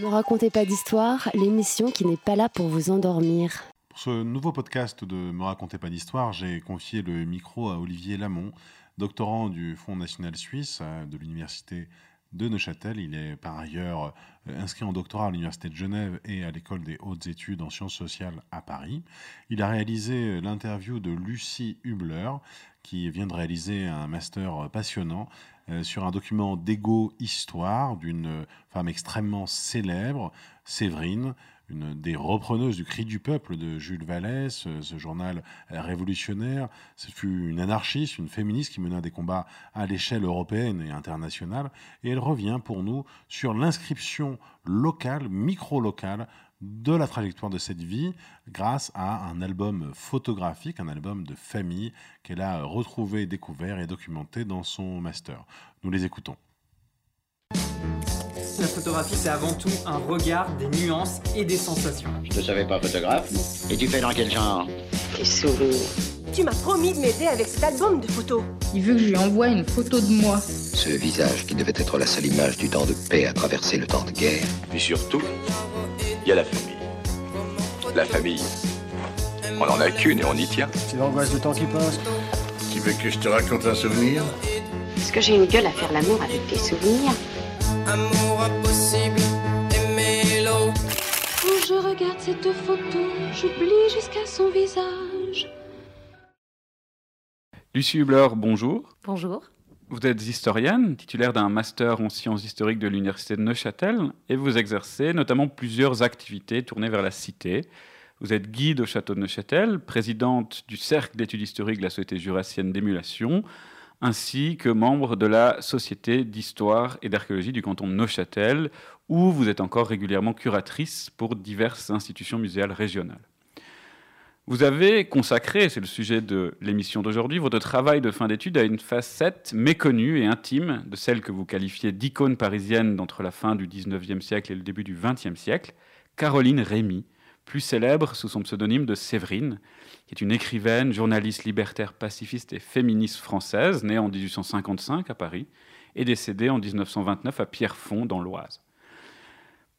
Ne racontez pas d'histoire, l'émission qui n'est pas là pour vous endormir. Pour ce nouveau podcast de Me racontez pas d'histoire, j'ai confié le micro à Olivier Lamont, doctorant du Fonds national suisse euh, de l'Université de Neuchâtel. Il est par ailleurs euh, inscrit en doctorat à l'Université de Genève et à l'École des hautes études en sciences sociales à Paris. Il a réalisé euh, l'interview de Lucie Hubler, qui vient de réaliser un master passionnant euh, sur un document d'égo-histoire d'une femme extrêmement célèbre, Séverine, une des repreneuses du Cri du peuple de Jules Vallès, ce, journal révolutionnaire. Ce fut une anarchiste, une féministe qui mena des combats à l'échelle européenne et internationale. Et elle revient pour nous sur l'inscription locale, micro-locale, de la trajectoire de cette vie grâce à un album photographique, un album de famille qu'elle a retrouvé, découvert et documenté dans son master. Nous les écoutons. La photographie, c'est avant tout un regard, des nuances et des sensations. Je te savais pas photographe. Et tu fais dans quel genre? Tes souvenirs. Tu m'as promis de m'aider avec cet album de photos. Il veut que je lui envoie une photo de moi. Ce visage qui devait être la seule image du temps de paix a traversé le temps de guerre. Puis surtout, il y a la famille. La famille, on en a qu'une et on y tient. C'est l'angoisse du temps qui passe. Tu veux que je te raconte un souvenir? Est-ce que j'ai une gueule à faire l'amour avec tes souvenirs Amour impossible et l'eau. Quand je regarde cette photo, j'oublie jusqu'à son visage. Lucie Hubler, bonjour. Bonjour. Vous êtes historienne, titulaire d'un master en sciences historiques de l'Université de Neuchâtel, et vous exercez notamment plusieurs activités tournées vers la cité. Vous êtes guide au château de Neuchâtel, présidente du Cercle d'études historiques de la Société jurassienne d'émulation, ainsi que membre de la Société d'histoire et d'archéologie du canton de Neuchâtel, où vous êtes encore régulièrement curatrice pour diverses institutions muséales régionales. Vous avez consacré, c'est le sujet de l'émission d'aujourd'hui, votre travail de fin d'études à une facette méconnue et intime de celle que vous qualifiez d'icône parisienne d'entre la fin du XIXe siècle et le début du XXe siècle, Caroline Rémy, plus célèbre sous son pseudonyme de Séverine, qui est une écrivaine, journaliste libertaire, pacifiste et féministe française, née en 1855 à Paris et décédée en 1929 à Pierrefonds dans l'Oise.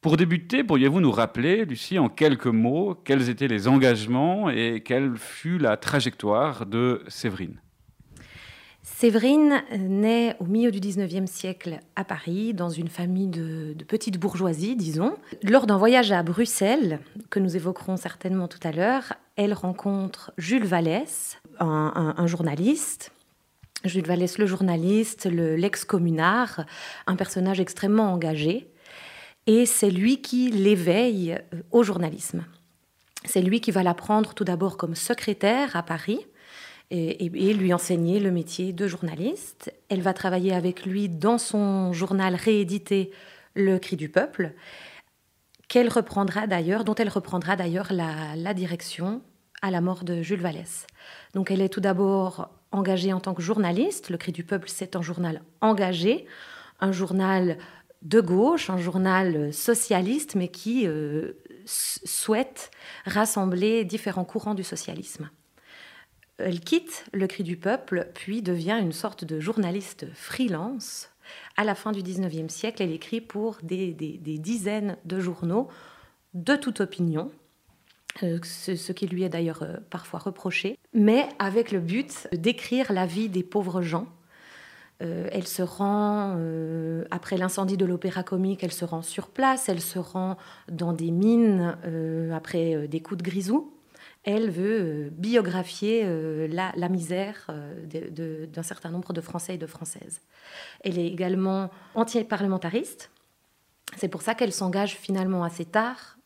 Pour débuter, pourriez-vous nous rappeler, Lucie, en quelques mots, quels étaient les engagements et quelle fut la trajectoire de Séverine? Séverine naît au milieu du 19e siècle à Paris, dans une famille de, petite bourgeoisie, disons. Lors d'un voyage à Bruxelles, que nous évoquerons certainement tout à l'heure, elle rencontre Jules Vallès, un, journaliste. Jules Vallès, le journaliste, l'ex-communard, un personnage extrêmement engagé et c'est lui qui l'éveille euh, au journalisme. C'est lui qui va la prendre tout d'abord comme secrétaire à Paris et, lui enseigner le métier de journaliste. Elle va travailler avec lui dans son journal réédité Le Cri du Peuple, qu'elle reprendra d'ailleurs, dont elle reprendra d'ailleurs la, la direction à la mort de Jules Vallès. Donc elle est tout d'abord engagée en tant que journaliste. Le Cri du Peuple, c'est un journal engagé, un journal de gauche, un journal socialiste, mais qui euh, souhaite rassembler différents courants du socialisme. Elle quitte le cri du peuple, puis devient une sorte de journaliste freelance. À la fin du 19e siècle, elle écrit pour des, dizaines de journaux de toute opinion, euh, ce, qui lui est d'ailleurs euh, parfois reproché, mais avec le but d'écrire la vie des pauvres gens euh, elle se rend, euh, après l'incendie de l'Opéra Comique, elle se rend sur place, elle se rend dans des mines euh, après des coups de grisou. Elle veut biographier la, misère d'un certain nombre de Français et de Françaises. Elle est également anti-parlementariste. C'est pour ça qu'elle s'engage finalement assez tard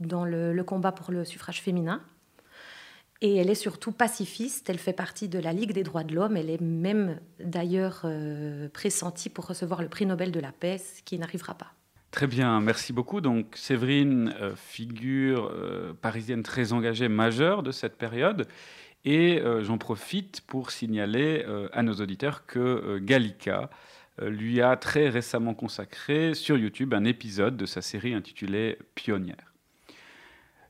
dans le combat pour le suffrage féminin. Et elle est surtout pacifiste, elle fait partie de la Ligue des droits de l'homme, elle est même d'ailleurs euh, pressentie pour recevoir le prix Nobel de la paix, ce qui n'arrivera pas. Très bien, merci beaucoup. Donc Séverine, euh, figure euh, parisienne très engagée, majeure de cette période. Et j'en profite pour signaler à nos auditeurs que Gallica lui a très récemment consacré sur YouTube un épisode de sa série intitulée Pionnière.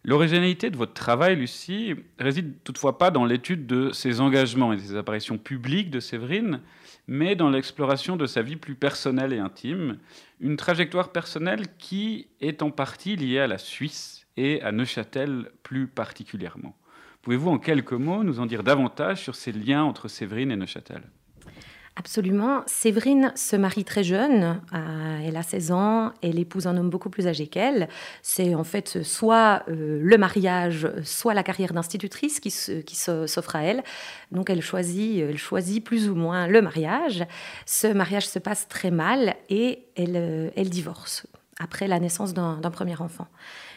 L'originalité de votre travail, Lucie, réside toutefois pas dans l'étude de ses engagements et des apparitions publiques de Séverine, mais dans l'exploration de sa vie plus personnelle et intime, une trajectoire personnelle qui est en partie liée à la Suisse et à Neuchâtel plus particulièrement. Pouvez-vous en quelques mots nous en dire davantage sur ces liens entre Séverine et Neuchâtel? Absolument. Séverine se marie très jeune, elle a 16 ans, elle épouse un homme beaucoup plus âgé qu'elle. C'est en fait soit euh, le mariage, soit la carrière d'institutrice qui, s'offre à elle. Donc elle choisit, elle choisit plus ou moins le mariage. Ce mariage se passe très mal et elle, euh, divorce après la naissance d'un premier enfant.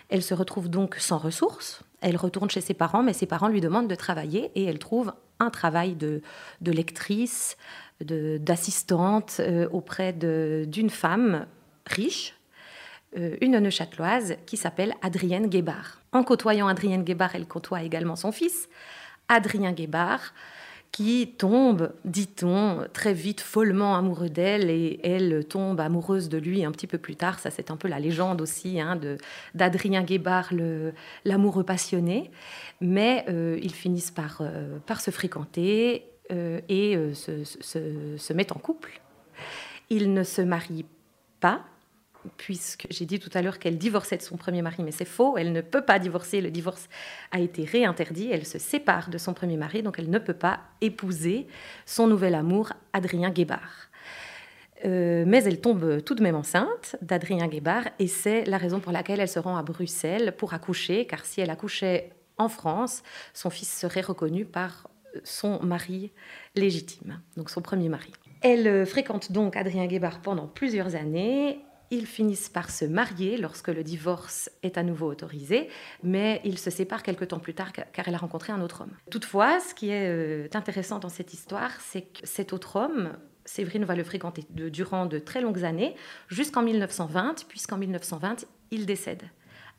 Elle se retrouve donc sans ressources. Elle retourne chez ses parents, mais ses parents lui demandent de travailler et elle trouve un travail de lectrice, d'assistante euh, auprès d'une femme riche, euh, une neuchâteloise qui s'appelle Adrienne Guébard. En côtoyant Adrienne Guébard, elle côtoie également son fils, Adrien Guébard, qui tombe, dit-on, très vite follement amoureux d'elle et elle tombe amoureuse de lui un petit peu plus tard. Ça, c'est un peu la légende aussi hein, d'Adrien Guébard, l'amoureux passionné. Mais euh, ils finissent par, par se fréquenter et euh, se, se, mettent en couple. Ils ne se marient pas, puisque j'ai dit tout à l'heure qu'elle divorçait de son premier mari, mais c'est faux, elle ne peut pas divorcer, le divorce a été réinterdit, elle se sépare de son premier mari, donc elle ne peut pas épouser son nouvel amour, Adrien Guébard. Euh, mais elle tombe tout de même enceinte d'Adrien Guébard et c'est la raison pour laquelle elle se rend à Bruxelles pour accoucher, car si elle accouchait en France, son fils serait reconnu par son mari légitime, donc son premier mari. Elle euh, fréquente donc Adrien Guébard pendant plusieurs années. Ils finissent par se marier lorsque le divorce est à nouveau autorisé, mais ils se séparent quelque temps plus tard car elle a rencontré un autre homme. Toutefois, ce qui est euh, intéressant dans cette histoire, c'est que cet autre homme, Séverine va le fréquenter durant de très longues années, jusqu'en 1920, puisqu'en 1920, il décède.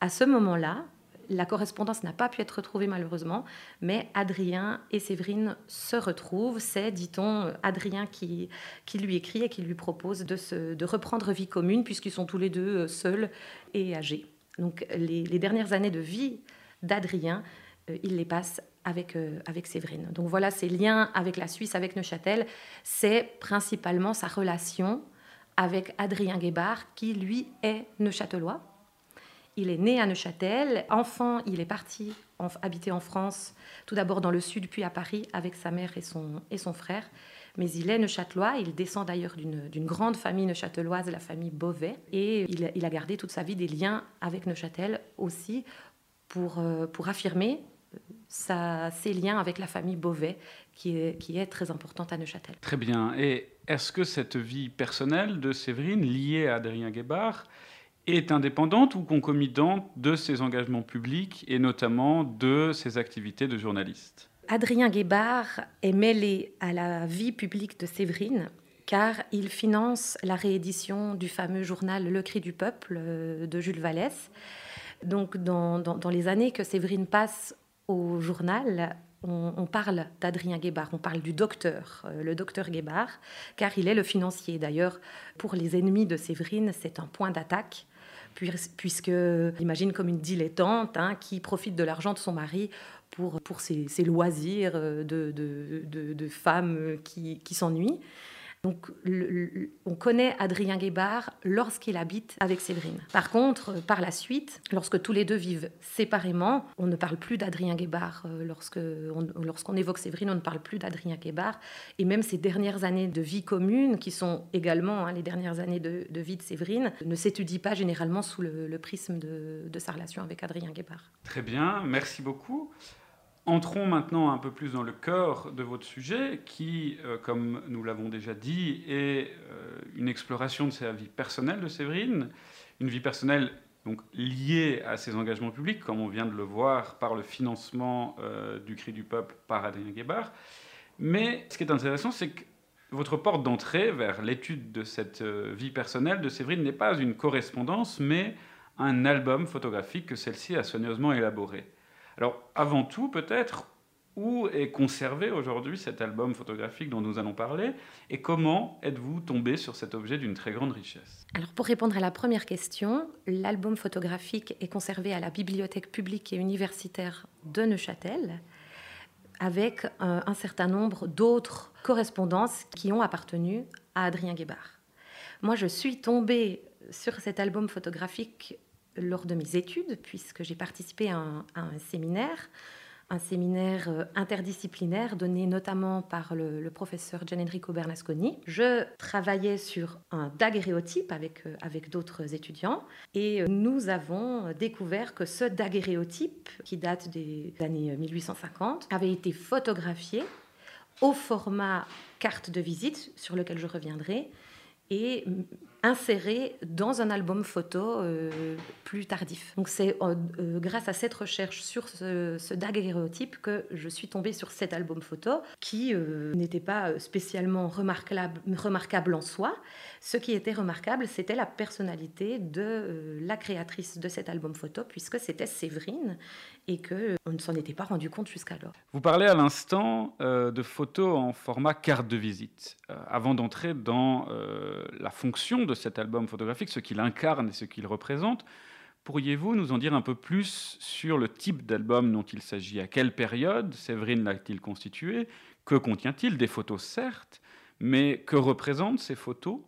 À ce moment-là, la correspondance n'a pas pu être retrouvée malheureusement, mais Adrien et Séverine se retrouvent. C'est, dit-on, Adrien qui, qui lui écrit et qui lui propose de, se, de reprendre vie commune puisqu'ils sont tous les deux euh, seuls et âgés. Donc les, dernières années de vie d'Adrien, euh, il les passe avec, euh, avec Séverine. Donc voilà ses liens avec la Suisse, avec Neuchâtel. C'est principalement sa relation avec Adrien Guébard, qui lui est neuchâtelois il est né à Neuchâtel. Enfant, il est parti habiter en France, tout d'abord dans le sud, puis à Paris, avec sa mère et son, et son frère. Mais il est neuchâtelois. Il descend d'ailleurs d'une grande famille neuchâteloise, la famille Beauvais. Et il, a gardé toute sa vie des liens avec Neuchâtel aussi pour, euh, pour affirmer sa, ses liens avec la famille Beauvais, qui est, qui est très importante à Neuchâtel. Très bien. Et est-ce que cette vie personnelle de Séverine, liée à Adrien Guébard, est indépendante ou concomitante de ses engagements publics et notamment de ses activités de journaliste. Adrien Guébard est mêlé à la vie publique de Séverine car il finance la réédition du fameux journal Le Cri du Peuple euh, de Jules Vallès. Donc dans, les années que Séverine passe au journal, on, on parle d'Adrien Guébard, on parle du docteur, euh, le docteur Guébard, car il est le financier. D'ailleurs, pour les ennemis de Séverine, c'est un point d'attaque puisque imagine comme une dilettante hein, qui profite de l'argent de son mari pour, pour ses, loisirs de, de, de, femmes qui, qui s'ennuient. Donc, on connaît Adrien Guébard lorsqu'il habite avec Séverine. Par contre, par la suite, lorsque tous les deux vivent séparément, on ne parle plus d'Adrien Guébard. Euh, lorsqu'on évoque Séverine, on ne parle plus d'Adrien Guébard. Et même ces dernières années de vie commune, qui sont également hein, les dernières années de, vie de Séverine, ne s'étudient pas généralement sous le, prisme de, de sa relation avec Adrien Guébard. Très bien, merci beaucoup. Entrons maintenant un peu plus dans le cœur de votre sujet, qui, euh, comme nous l'avons déjà dit, est euh, une exploration de sa vie personnelle de Séverine, une vie personnelle donc liée à ses engagements publics, comme on vient de le voir par le financement euh, du Cri du Peuple par Adrien Guébard. Mais ce qui est intéressant, c'est que votre porte d'entrée vers l'étude de cette vie personnelle de Séverine n'est pas une correspondance, mais un album photographique que celle-ci a soigneusement élaboré. Alors, avant tout, peut-être, où est conservé aujourd'hui cet album photographique dont nous allons parler et comment êtes-vous tombé sur cet objet d'une très grande richesse? Alors pour répondre à la première question, l'album photographique est conservé à la bibliothèque publique et universitaire de Neuchâtel avec un, un certain nombre d'autres correspondances qui ont appartenu à Adrien Guébard. Moi, je suis tombée sur cet album photographique lors de mes études, puisque j'ai participé à un, séminaire un séminaire euh, interdisciplinaire donné notamment par le, le professeur Gian Enrico Bernasconi. Je travaillais sur un daguerréotype avec, euh, avec d'autres étudiants et euh, nous avons découvert que ce daguerréotype, qui date des années 1850, avait été photographié au format carte de visite, sur lequel je reviendrai, et inséré dans un album photo euh, plus tardif. Donc c'est euh, euh, grâce à cette recherche sur ce, daguerréotype que je suis tombée sur cet album photo qui n'était pas spécialement remarquable, en soi. Ce qui était remarquable, c'était la personnalité de la créatrice de cet album photo, puisque c'était Séverine et que on ne s'en était pas rendu compte jusqu'alors. Vous parlez à l'instant de photos en format carte de visite. Avant d'entrer dans la fonction cet album photographique, ce qu'il incarne et ce qu'il représente, pourriez-vous nous en dire un peu plus sur le type d'album dont il s'agit? À quelle période Séverine l'a-t-il constitué? Que contient-il? Des photos, certes, mais que représentent ces photos?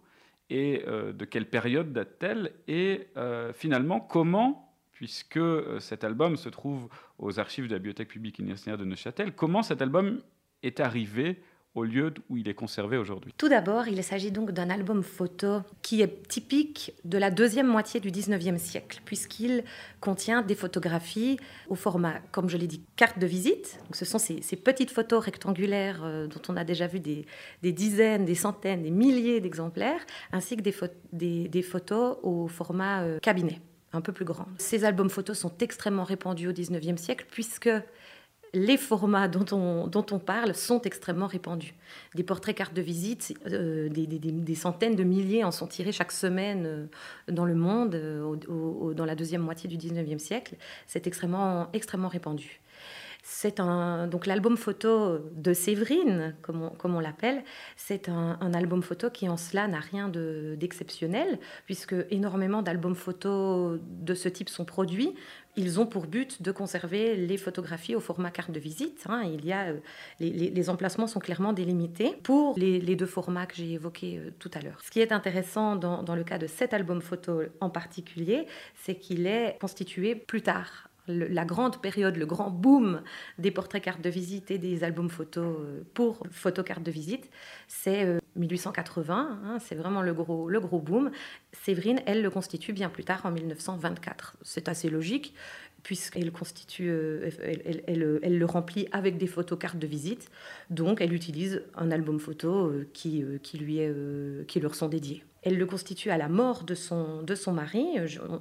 Et euh, de quelle période date-t-elle? Et euh, finalement, comment puisque euh, cet album se trouve aux archives de la Bibliothèque publique universitaire de Neuchâtel. Comment cet album est arrivé au lieu où il est conservé aujourd'hui Tout d'abord, il s'agit donc d'un album photo qui est typique de la deuxième moitié du 19e siècle, puisqu'il contient des photographies au format, comme je l'ai dit, carte de visite. Donc, ce sont ces, petites photos rectangulaires euh, dont on a déjà vu des, dizaines, des centaines, des milliers d'exemplaires, ainsi que des, photos au format euh, cabinet un peu plus grand. Ces albums photos sont extrêmement répandus au 19e siècle puisque les formats dont on, dont on parle sont extrêmement répandus. Des portraits cartes de visite, euh, des, des, des, centaines de milliers en sont tirés chaque semaine euh, dans le monde, euh, dans la deuxième moitié du 19e siècle. C'est extrêmement, extrêmement répandu. C'est un donc l'album photo de Séverine, comme on, comme on l'appelle. C'est un, album photo qui en cela n'a rien d'exceptionnel, de, puisque énormément d'albums photos de ce type sont produits. Ils ont pour but de conserver les photographies au format carte de visite. Hein. Il y a les, les, emplacements sont clairement délimités pour les, deux formats que j'ai évoqués euh, tout à l'heure. Ce qui est intéressant dans, le cas de cet album photo en particulier, c'est qu'il est constitué plus tard la grande période, le grand boom des portraits cartes de visite et des albums photos pour photo carte de visite, c'est euh, 1880, hein, c'est vraiment le gros, le gros boom. Séverine, elle, le constitue bien plus tard, en 1924. C'est assez logique, puisqu'elle constitue, euh, elle, elle, le remplit avec des photos cartes de visite. Donc, elle utilise un album photo euh, qui, euh, lui est, qui leur sont dédiés. Elle le constitue à la mort de son, de son mari.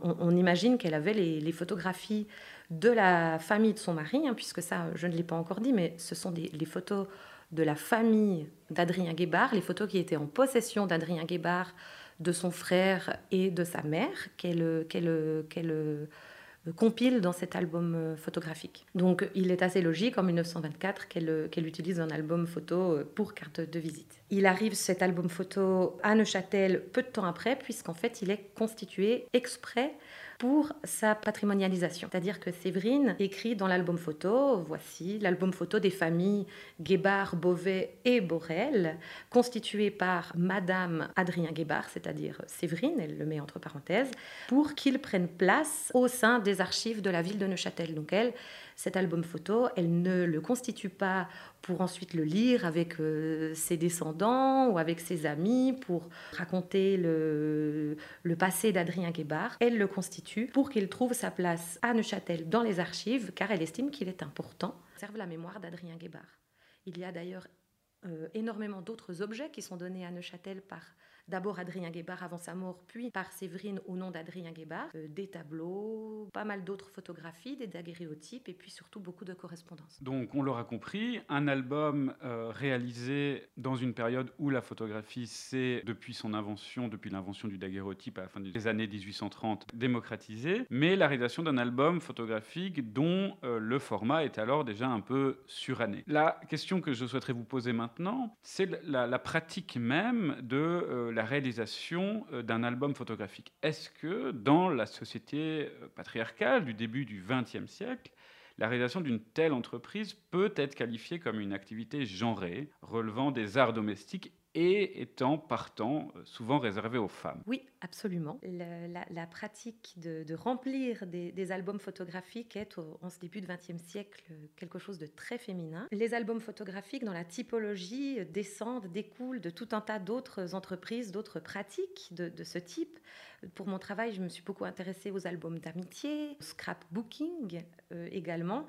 On, imagine qu'elle avait les, les, photographies de la famille de son mari, hein, puisque ça, je ne l'ai pas encore dit, mais ce sont des, les photos de la famille d'Adrien Guébard, les photos qui étaient en possession d'Adrien Guébard, de son frère et de sa mère, qu'elle qu qu compile dans cet album photographique. Donc il est assez logique en 1924 qu'elle qu utilise un album photo pour carte de visite. Il arrive cet album photo à Neuchâtel peu de temps après, puisqu'en fait il est constitué exprès pour sa patrimonialisation. C'est-à-dire que Séverine écrit dans l'album photo, voici l'album photo des familles Guébard, Beauvais et Borel, constitué par Madame Adrien Guébard, c'est-à-dire Séverine, elle le met entre parenthèses, pour qu'il prenne place au sein des archives de la ville de Neuchâtel. Donc elle, cet album photo, elle ne le constitue pas pour ensuite le lire avec euh, ses descendants ou avec ses amis, pour raconter le, passé d'Adrien Guébard. Elle le constitue pour qu'il trouve sa place à Neuchâtel dans les archives, car elle estime qu'il est important. Serve la mémoire d'Adrien Guébard. Il y a d'ailleurs euh, énormément d'autres objets qui sont donnés à Neuchâtel par d'abord Adrien Guébard avant sa mort, puis par Séverine au nom d'Adrien Guébard, euh, des tableaux, pas mal d'autres photographies, des daguerréotypes et puis surtout beaucoup de correspondances. Donc on l'aura compris, un album euh, réalisé dans une période où la photographie s'est, depuis son invention, depuis l'invention du daguerréotype à la fin des années 1830, démocratisée, mais la réalisation d'un album photographique dont euh, le format est alors déjà un peu suranné. La question que je souhaiterais vous poser maintenant, c'est la, la, pratique même de euh, la réalisation euh, d'un album photographique. Est-ce que dans la société euh, patriarcale du début du XXe siècle, la réalisation d'une telle entreprise peut être qualifiée comme une activité genrée, relevant des arts domestiques et étant partant euh, souvent réservé aux femmes. Oui, absolument. La, pratique de, remplir des, albums photographiques est en ce début de XXe siècle quelque chose de très féminin. Les albums photographiques dans la typologie descendent, découlent de tout un tas d'autres entreprises, d'autres pratiques de, ce type. Pour mon travail, je me suis beaucoup intéressée aux albums d'amitié, au scrapbooking euh, également.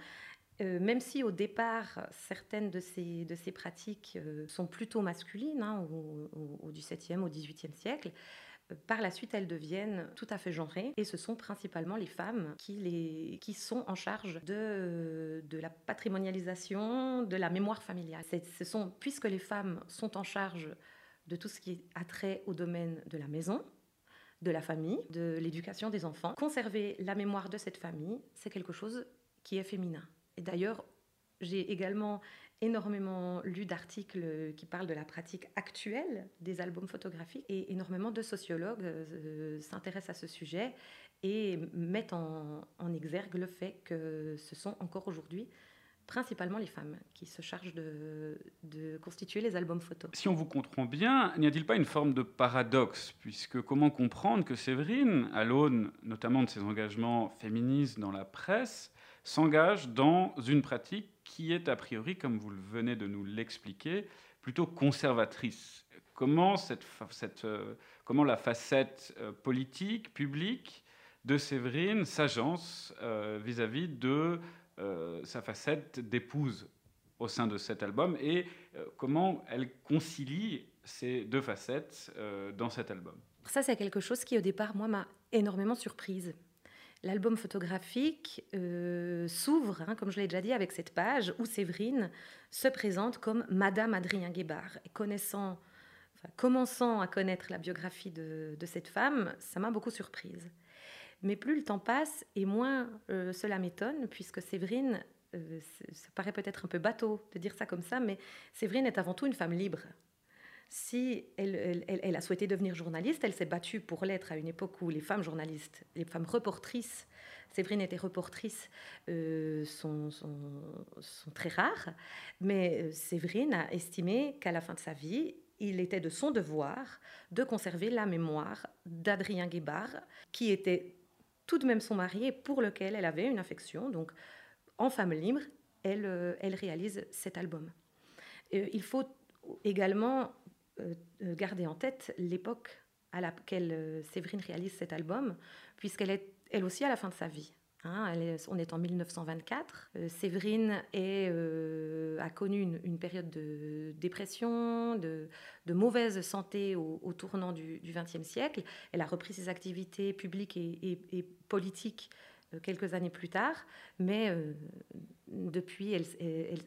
Euh, même si au départ, certaines de ces, pratiques euh, sont plutôt masculines, hein, au, XVIIe, au XVIIIe siècle, euh, par la suite, elles deviennent tout à fait genrées et ce sont principalement les femmes qui, sont en charge de, la patrimonialisation, de la mémoire familiale. Puisque les femmes sont en charge de tout ce qui a trait au domaine de la maison, de la famille, de l'éducation des enfants, conserver la mémoire de cette famille, c'est quelque chose qui est féminin. Et d'ailleurs, j'ai également énormément lu d'articles qui parlent de la pratique actuelle des albums photographiques et énormément de sociologues euh, s'intéressent à ce sujet et mettent en, exergue le fait que ce sont encore aujourd'hui principalement les femmes qui se chargent de, de, constituer les albums photos. Si on vous comprend bien, n'y a-t-il pas une forme de paradoxe? Puisque comment comprendre que Séverine, à l'aune notamment de ses engagements féministes dans la presse, s'engage dans une pratique qui est a priori, comme vous venez de nous l'expliquer, plutôt conservatrice. Comment, cette, cette, euh, comment la facette euh, politique, publique de Séverine s'agence euh, vis-à-vis de sa facette d'épouse au sein de cet album et comment elle concilie ces deux facettes dans cet album? Ça, c'est quelque chose qui, au départ, moi, m'a énormément surprise. L'album photographique euh, s'ouvre, hein, comme je l'ai déjà dit, avec cette page où Séverine se présente comme Madame Adrien Guébard. Et connaissant, commençant à connaître la biographie de, cette femme, ça m'a beaucoup surprise. Mais plus le temps passe, et moins euh, cela m'étonne, puisque Séverine, euh, ça paraît peut-être un peu bateau de dire ça comme ça, mais Séverine est avant tout une femme libre si elle, a souhaité devenir journaliste, elle s'est battue pour l'être à une époque où les femmes journalistes, les femmes reportrices, Séverine était reportrice, euh, sont, très rares, mais euh, Séverine a estimé qu'à la fin de sa vie, il était de son devoir de conserver la mémoire d'Adrien Guébard, qui était tout de même son mari et pour lequel elle avait une affection. Donc, en femme libre, elle, euh, réalise cet album. il faut également garder en tête l'époque à laquelle euh, Séverine réalise cet album, puisqu'elle est elle aussi à la fin de sa vie. Hein. on est en 1924. Séverine a connu une, période de dépression, de, mauvaise santé au, tournant du XXe siècle. Elle a repris ses activités publiques et, politiques euh, quelques années plus tard, mais euh, depuis, elle,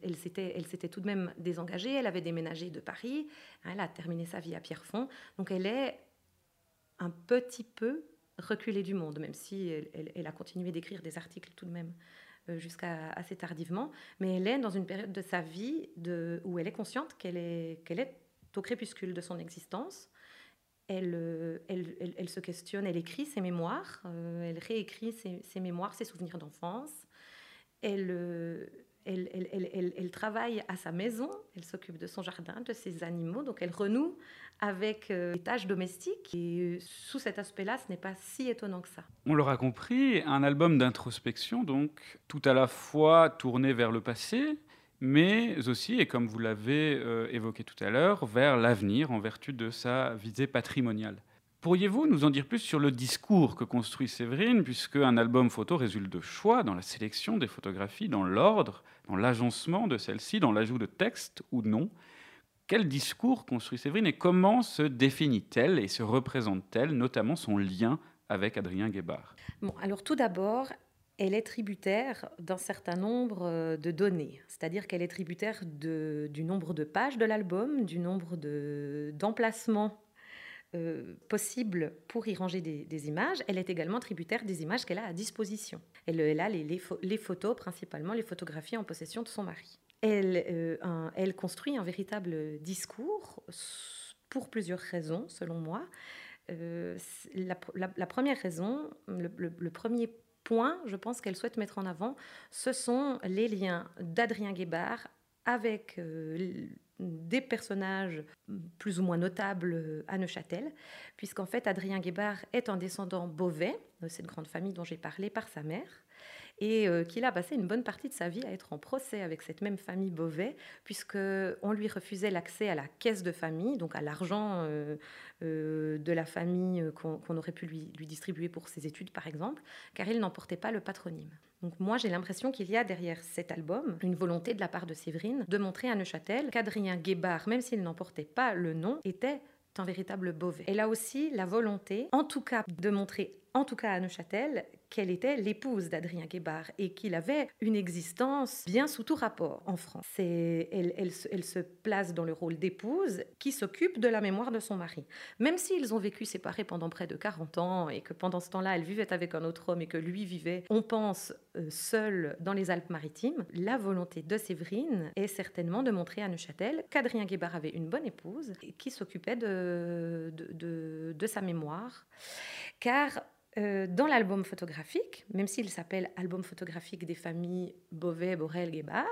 elle, s'était tout de même désengagée, elle avait déménagé de Paris, hein, elle a terminé sa vie à Pierrefonds, donc elle est un petit peu reculée du monde, même si elle, a continué d'écrire des articles tout de même euh, jusqu'à assez tardivement, mais elle est dans une période de sa vie où elle est consciente qu'elle est, qu'elle est au crépuscule de son existence, euh, elle, elle, elle, se questionne, elle écrit ses mémoires, euh, elle réécrit ses, mémoires, ses souvenirs d'enfance. Euh, elle, elle, travaille à sa maison, elle s'occupe de son jardin, de ses animaux, donc elle renoue avec les tâches domestiques. Et sous cet aspect-là, ce n'est pas si étonnant que ça. On l'aura compris, un album d'introspection, donc tout à la fois tourné vers le passé, mais aussi, et comme vous l'avez euh, évoqué tout à l'heure, vers l'avenir en vertu de sa visée patrimoniale. Pourriez-vous nous en dire plus sur le discours que construit Séverine, puisque un album photo résulte de choix dans la sélection des photographies, dans l'ordre, dans l'agencement de celles-ci, dans l'ajout de texte ou non? Quel discours construit Séverine et comment se définit-elle et se représente-t-elle, notamment son lien avec Adrien Guébard? Bon, alors tout d'abord, elle est tributaire d'un certain nombre euh, de données, c'est-à-dire qu'elle est tributaire du nombre de pages de l'album, du nombre d'emplacements euh, possibles pour y ranger des, images. Elle est également tributaire des images qu'elle a à disposition. Elle, a les, photos, principalement les photographies en possession de son mari. Elle, euh, construit un véritable discours pour plusieurs raisons, selon moi. la, première raison, le premier point, je pense qu'elle souhaite mettre en avant, ce sont les liens d'Adrien Guébard avec euh, des personnages plus ou moins notables euh, à Neuchâtel, puisqu'en fait Adrien Guébard est un descendant beauvais, de cette grande famille dont j'ai parlé par sa mère, et euh, qu'il a passé une bonne partie de sa vie à être en procès avec cette même famille Beauvais, puisqu'on lui refusait l'accès à la caisse de famille, donc à l'argent euh, euh, de la famille qu'on aurait pu lui, lui, distribuer pour ses études, par exemple, car il n'emportait pas le patronyme. Donc moi, j'ai l'impression qu'il y a derrière cet album une volonté de la part de Séverine de montrer à Neuchâtel qu'Adrien Guébard, même s'il n'emportait pas le nom, était un véritable Beauvais. Elle a aussi la volonté, en tout cas, de montrer en tout cas à Neuchâtel, qu'elle était l'épouse d'Adrien Guébard et qu'il avait une existence bien sous tout rapport en France. Elle, se place dans le rôle d'épouse qui s'occupe de la mémoire de son mari. Même s'ils ont vécu séparés pendant près de 40 ans et que pendant ce temps-là, elle vivait avec un autre homme et que lui vivait, on pense, euh, seul dans les Alpes-Maritimes, la volonté de Séverine est certainement de montrer à Neuchâtel qu'Adrien Guébard avait une bonne épouse qui s'occupait de, de sa mémoire. Car euh, dans l'album photographique, même s'il s'appelle Album photographique des familles Beauvais, Borel, Guébard,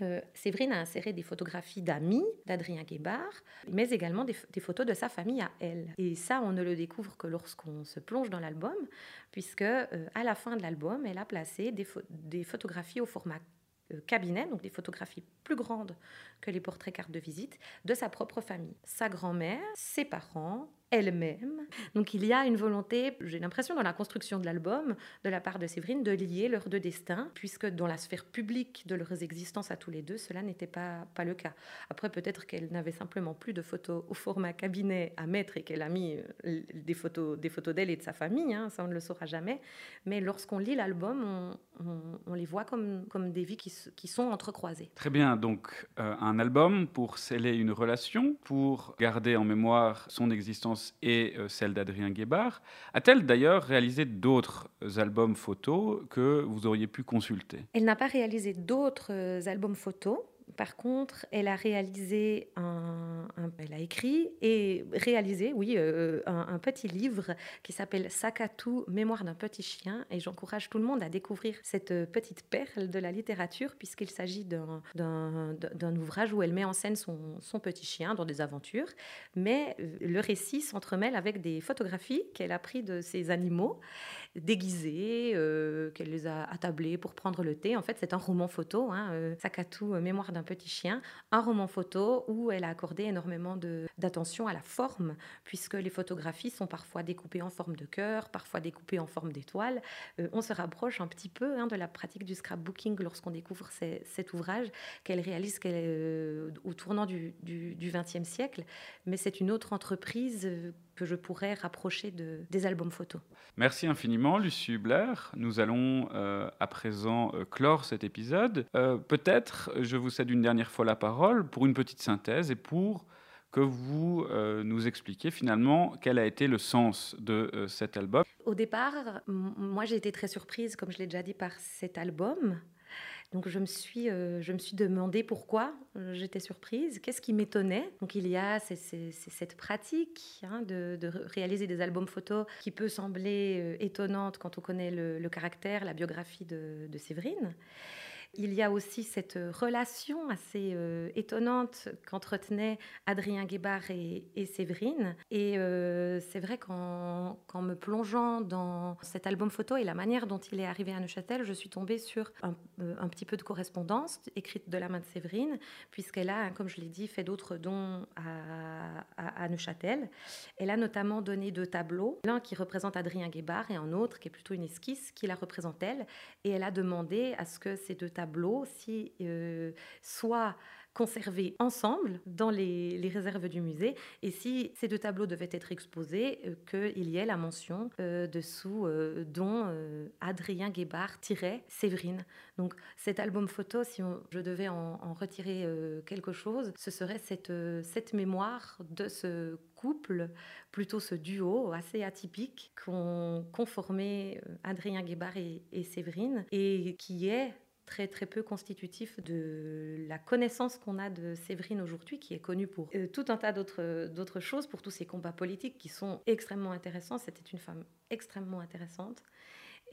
euh, Séverine a inséré des photographies d'amis d'Adrien Guébard, mais également des, photos de sa famille à elle. Et ça, on ne le découvre que lorsqu'on se plonge dans l'album, puisque euh, à la fin de l'album, elle a placé des, des photographies au format cabinet, donc des photographies plus grandes que les portraits cartes de visite, de sa propre famille. Sa grand-mère, ses parents, elle-même. Donc il y a une volonté, j'ai l'impression dans la construction de l'album, de la part de Séverine, de lier leurs deux destins, puisque dans la sphère publique de leurs existences à tous les deux, cela n'était pas, pas le cas. Après, peut-être qu'elle n'avait simplement plus de photos au format cabinet à mettre et qu'elle a mis euh, des photos des photos d'elle et de sa famille, hein, ça on ne le saura jamais. Mais lorsqu'on lit l'album, on, les voit comme, comme des vies qui, qui sont entrecroisées. Très bien, donc euh, un album pour sceller une relation, pour garder en mémoire son existence et euh, celle d'Adrien Guébard. A-t-elle d'ailleurs réalisé d'autres albums photos que vous auriez pu consulter? Elle n'a pas réalisé d'autres euh, albums photos. Par contre, elle a réalisé un, elle a écrit et réalisé, oui, euh, un, un, petit livre qui s'appelle Sakatou, Mémoire d'un petit chien. Et j'encourage tout le monde à découvrir cette petite perle de la littérature, puisqu'il s'agit d'un ouvrage où elle met en scène son, son, petit chien dans des aventures. Mais euh, le récit s'entremêle avec des photographies qu'elle a prises de ces animaux déguisés, euh, qu'elle les a attablés pour prendre le thé. En fait, c'est un roman photo, hein, euh, Mémoire d'un petit chien, un roman photo où elle a accordé énormément d'attention à la forme, puisque les photographies sont parfois découpées en forme de cœur, parfois découpées en forme d'étoile. Euh, on se rapproche un petit peu hein, de la pratique du scrapbooking lorsqu'on découvre cet ouvrage qu'elle réalise euh, au tournant du XXe siècle, mais c'est une autre entreprise euh, que je pourrais rapprocher de, des albums photos. Merci infiniment, Lucie Hubler. Nous allons euh, à présent euh, clore cet épisode. Euh, Peut-être je vous cède une dernière fois la parole pour une petite synthèse et pour que vous euh, nous expliquiez finalement quel a été le sens de euh, cet album. Au départ, moi j'ai été très surprise, comme je l'ai déjà dit, par cet album. Donc je me suis, euh, je me suis demandé pourquoi euh, j'étais surprise, qu'est-ce qui m'étonnait. Donc il y a cette pratique hein, de, réaliser des albums photos qui peut sembler euh, étonnante quand on connaît le, caractère, la biographie de Séverine. Il y a aussi cette relation assez euh, étonnante qu'entretenaient Adrien Guébard et, Séverine. Et euh, c'est vrai qu'en, me plongeant dans cet album photo et la manière dont il est arrivé à Neuchâtel, je suis tombée sur un, euh, petit peu de correspondance écrite de la main de Séverine, puisqu'elle a, comme je l'ai dit, fait d'autres dons à, à, à, Neuchâtel. Elle a notamment donné deux tableaux, l'un qui représente Adrien Guébard et un autre qui est plutôt une esquisse qui la représente elle. Et elle a demandé à ce que ces deux tableaux tableaux si, euh, soit conservés ensemble dans les, réserves du musée et si ces deux tableaux devaient être exposés, euh, qu'il y ait la mention euh, dessous dont Adrien Guébard tirait Séverine. Donc cet album photo, si je devais en, retirer quelque chose, ce serait cette, cette mémoire de ce couple, plutôt ce duo assez atypique qu'ont conformé Adrien Guébard et, et Séverine et qui est très très peu constitutif de la connaissance qu'on a de Séverine aujourd'hui, qui est connue pour euh, tout un tas d'autres choses, pour tous ses combats politiques qui sont extrêmement intéressants. C'était une femme extrêmement intéressante.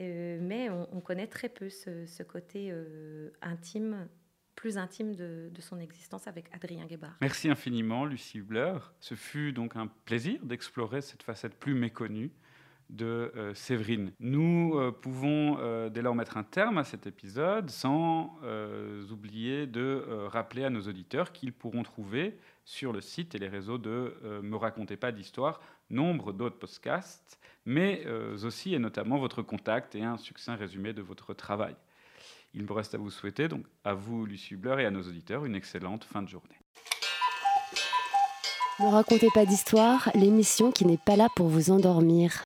mais on, connaît très peu ce, côté intime plus intime de, son existence avec Adrien Guébard. Merci infiniment, Lucie Hubler. Ce fut donc un plaisir d'explorer cette facette plus méconnue de euh, Séverine. Nous euh, pouvons euh, dès lors mettre un terme à cet épisode sans oublier de rappeler à nos auditeurs qu'ils pourront trouver sur le site et les réseaux de Me racontez pas d'histoire nombre d'autres podcasts, mais aussi et notamment votre contact et un succinct résumé de votre travail. Il me reste à vous souhaiter, donc à vous, Lucie Hubler, et à nos auditeurs, une excellente fin de journée. Ne racontez pas d'histoire, l'émission qui n'est pas là pour vous endormir.